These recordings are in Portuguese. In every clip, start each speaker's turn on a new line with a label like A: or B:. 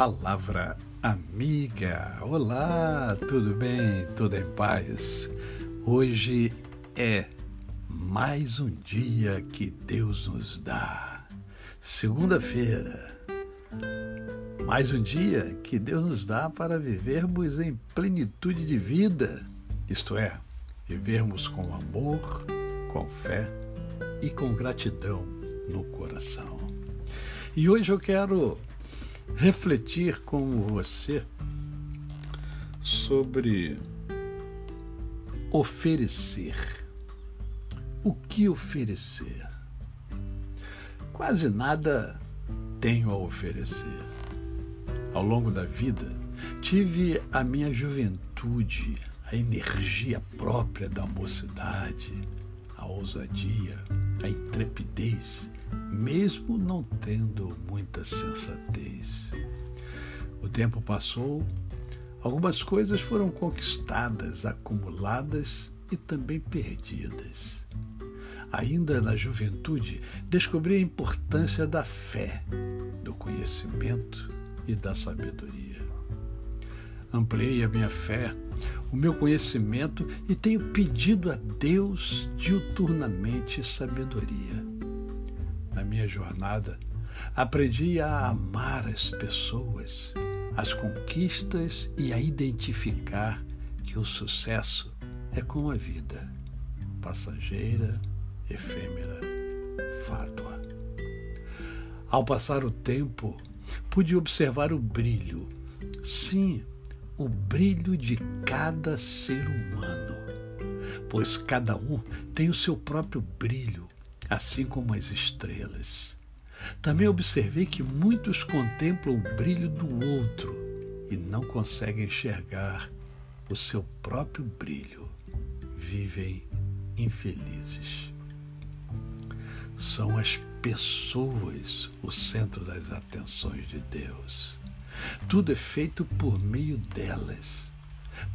A: Palavra amiga. Olá, tudo bem? Tudo em paz? Hoje é mais um dia que Deus nos dá. Segunda-feira. Mais um dia que Deus nos dá para vivermos em plenitude de vida, isto é, vivermos com amor, com fé e com gratidão no coração. E hoje eu quero refletir com você sobre oferecer. O que oferecer? Quase nada tenho a oferecer. Ao longo da vida, tive a minha juventude, a energia própria da mocidade, a ousadia, a intrepidez, mesmo não tendo muita sensatez. O tempo passou, algumas coisas foram conquistadas, acumuladas e também perdidas. Ainda na juventude, descobri a importância da fé, do conhecimento e da sabedoria. Ampliei a minha fé, o meu conhecimento e tenho pedido a Deus diuturnamente sabedoria. Na minha jornada, aprendi a amar as pessoas, as conquistas e a identificar que o sucesso é como a vida, passageira, efêmera, fátua. Ao passar o tempo, pude observar o brilho, sim, o brilho de cada ser humano, pois cada um tem o seu próprio brilho, assim como as estrelas. Também observei que muitos contemplam o brilho do outro e não conseguem enxergar o seu próprio brilho. Vivem infelizes. São as pessoas o centro das atenções de Deus. Tudo é feito por meio delas.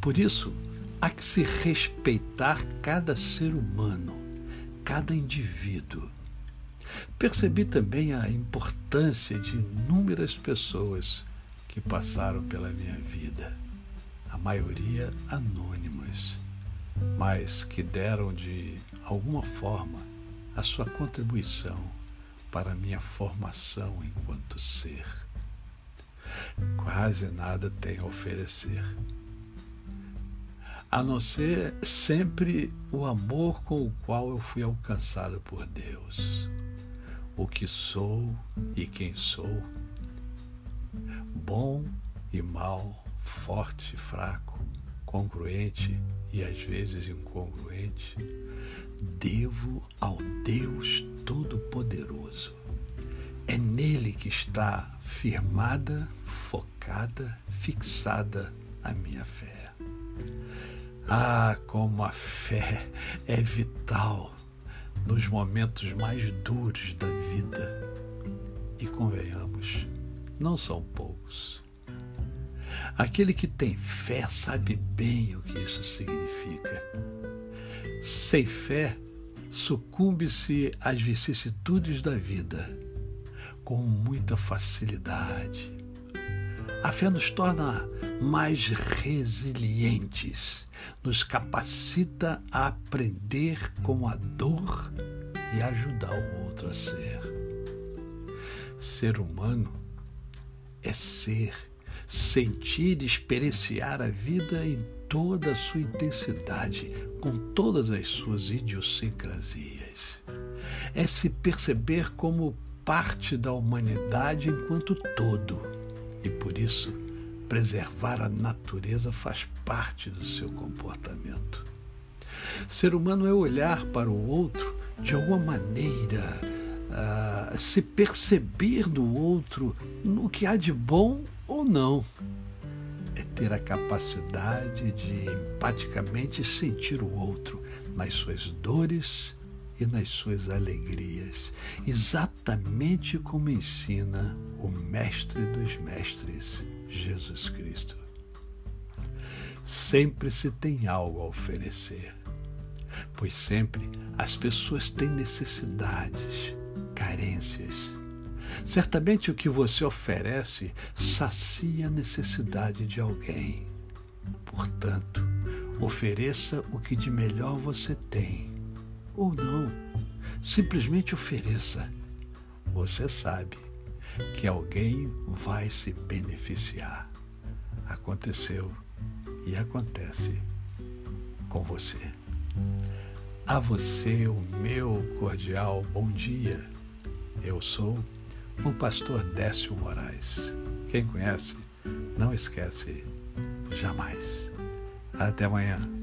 A: Por isso, há que se respeitar cada ser humano, cada indivíduo. Percebi também a importância de inúmeras pessoas que passaram pela minha vida, a maioria anônimas, mas que deram de alguma forma a sua contribuição para a minha formação enquanto ser quase nada tem a oferecer. A não ser sempre o amor com o qual eu fui alcançado por Deus. O que sou e quem sou, bom e mal, forte e fraco, congruente e às vezes incongruente, devo ao Deus Todo-Poderoso. É nele que está firmada, focada, fixada a minha fé. Ah, como a fé é vital nos momentos mais duros da vida. E convenhamos, não são poucos. Aquele que tem fé sabe bem o que isso significa. Sem fé, sucumbe-se às vicissitudes da vida com muita facilidade. A fé nos torna mais resilientes, nos capacita a aprender com a dor e ajudar o outro a ser. Ser humano é ser, sentir e experienciar a vida em toda a sua intensidade, com todas as suas idiosincrasias. É se perceber como parte da humanidade enquanto todo e por isso preservar a natureza faz parte do seu comportamento. Ser humano é olhar para o outro de alguma maneira, uh, se perceber do outro no que há de bom ou não. É ter a capacidade de empaticamente sentir o outro nas suas dores e nas suas alegrias, exatamente como ensina o Mestre dos Mestres, Jesus Cristo. Sempre se tem algo a oferecer, pois sempre as pessoas têm necessidades, carências. Certamente o que você oferece sacia a necessidade de alguém. Portanto, ofereça o que de melhor você tem. Ou não, simplesmente ofereça. Você sabe que alguém vai se beneficiar. Aconteceu e acontece com você. A você o meu cordial bom dia. Eu sou o pastor Décio Moraes. Quem conhece, não esquece jamais. Até amanhã.